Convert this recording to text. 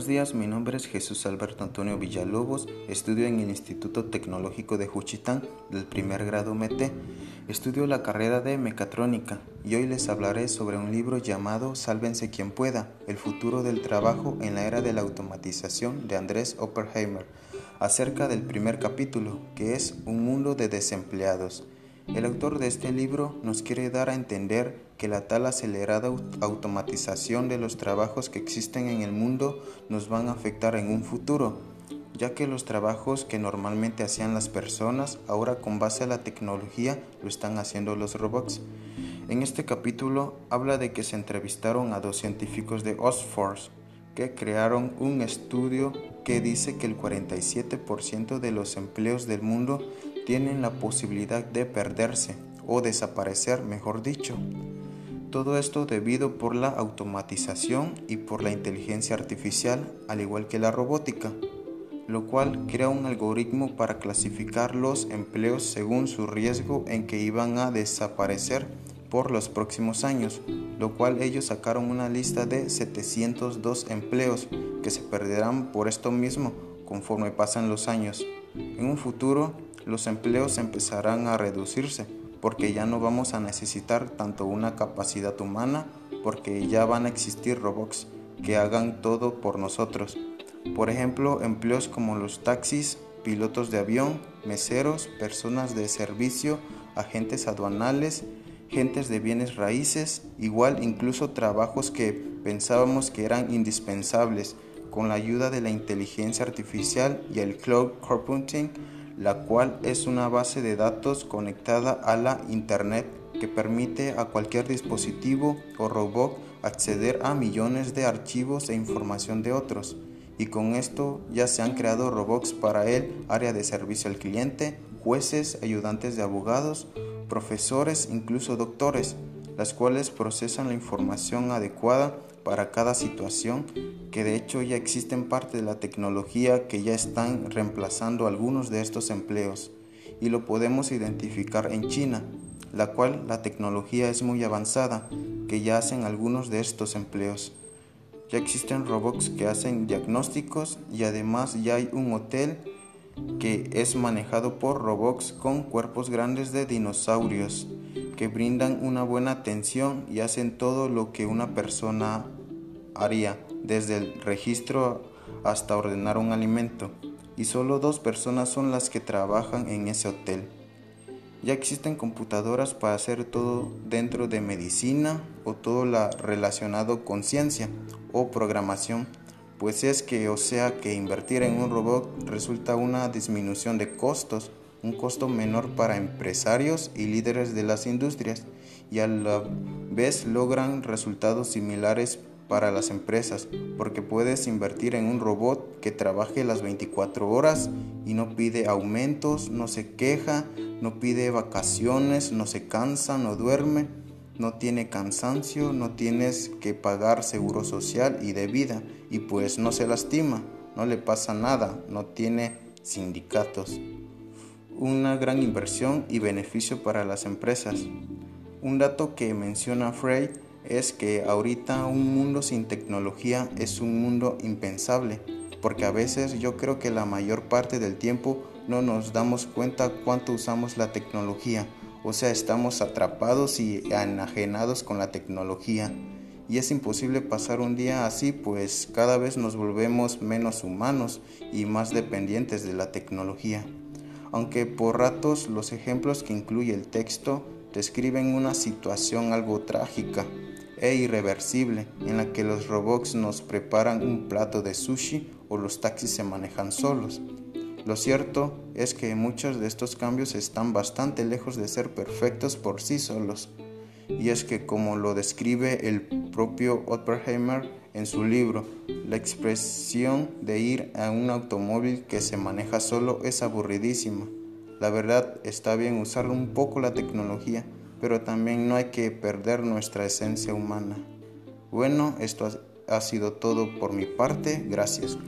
Buenos días, mi nombre es Jesús Alberto Antonio Villalobos, estudio en el Instituto Tecnológico de Juchitán del primer grado MT. Estudio la carrera de mecatrónica y hoy les hablaré sobre un libro llamado Sálvense quien pueda, el futuro del trabajo en la era de la automatización de Andrés Oppenheimer, acerca del primer capítulo, que es Un mundo de desempleados. El autor de este libro nos quiere dar a entender que la tal acelerada automatización de los trabajos que existen en el mundo nos van a afectar en un futuro, ya que los trabajos que normalmente hacían las personas, ahora con base a la tecnología, lo están haciendo los robots. En este capítulo habla de que se entrevistaron a dos científicos de Oxford que crearon un estudio que dice que el 47% de los empleos del mundo tienen la posibilidad de perderse o desaparecer, mejor dicho. Todo esto debido por la automatización y por la inteligencia artificial, al igual que la robótica, lo cual crea un algoritmo para clasificar los empleos según su riesgo en que iban a desaparecer por los próximos años, lo cual ellos sacaron una lista de 702 empleos que se perderán por esto mismo conforme pasan los años. En un futuro, los empleos empezarán a reducirse porque ya no vamos a necesitar tanto una capacidad humana porque ya van a existir robots que hagan todo por nosotros. Por ejemplo, empleos como los taxis, pilotos de avión, meseros, personas de servicio, agentes aduanales, gentes de bienes raíces, igual incluso trabajos que pensábamos que eran indispensables con la ayuda de la inteligencia artificial y el cloud computing la cual es una base de datos conectada a la Internet que permite a cualquier dispositivo o robot acceder a millones de archivos e información de otros. Y con esto ya se han creado robots para el área de servicio al cliente, jueces, ayudantes de abogados, profesores, incluso doctores, las cuales procesan la información adecuada para cada situación, que de hecho ya existen parte de la tecnología que ya están reemplazando algunos de estos empleos y lo podemos identificar en China, la cual la tecnología es muy avanzada, que ya hacen algunos de estos empleos. Ya existen robots que hacen diagnósticos y además ya hay un hotel que es manejado por robots con cuerpos grandes de dinosaurios que brindan una buena atención y hacen todo lo que una persona haría, desde el registro hasta ordenar un alimento, y solo dos personas son las que trabajan en ese hotel. Ya existen computadoras para hacer todo dentro de medicina o todo lo relacionado con ciencia o programación, pues es que o sea que invertir en un robot resulta una disminución de costos un costo menor para empresarios y líderes de las industrias y a la vez logran resultados similares para las empresas porque puedes invertir en un robot que trabaje las 24 horas y no pide aumentos, no se queja, no pide vacaciones, no se cansa, no duerme, no tiene cansancio, no tienes que pagar seguro social y de vida y pues no se lastima, no le pasa nada, no tiene sindicatos una gran inversión y beneficio para las empresas. Un dato que menciona Frey es que ahorita un mundo sin tecnología es un mundo impensable, porque a veces yo creo que la mayor parte del tiempo no nos damos cuenta cuánto usamos la tecnología, o sea, estamos atrapados y enajenados con la tecnología. Y es imposible pasar un día así, pues cada vez nos volvemos menos humanos y más dependientes de la tecnología aunque por ratos los ejemplos que incluye el texto describen una situación algo trágica e irreversible en la que los robots nos preparan un plato de sushi o los taxis se manejan solos. Lo cierto es que muchos de estos cambios están bastante lejos de ser perfectos por sí solos. Y es que como lo describe el propio Oppenheimer en su libro, la expresión de ir a un automóvil que se maneja solo es aburridísima. La verdad está bien usar un poco la tecnología, pero también no hay que perder nuestra esencia humana. Bueno, esto ha sido todo por mi parte. Gracias.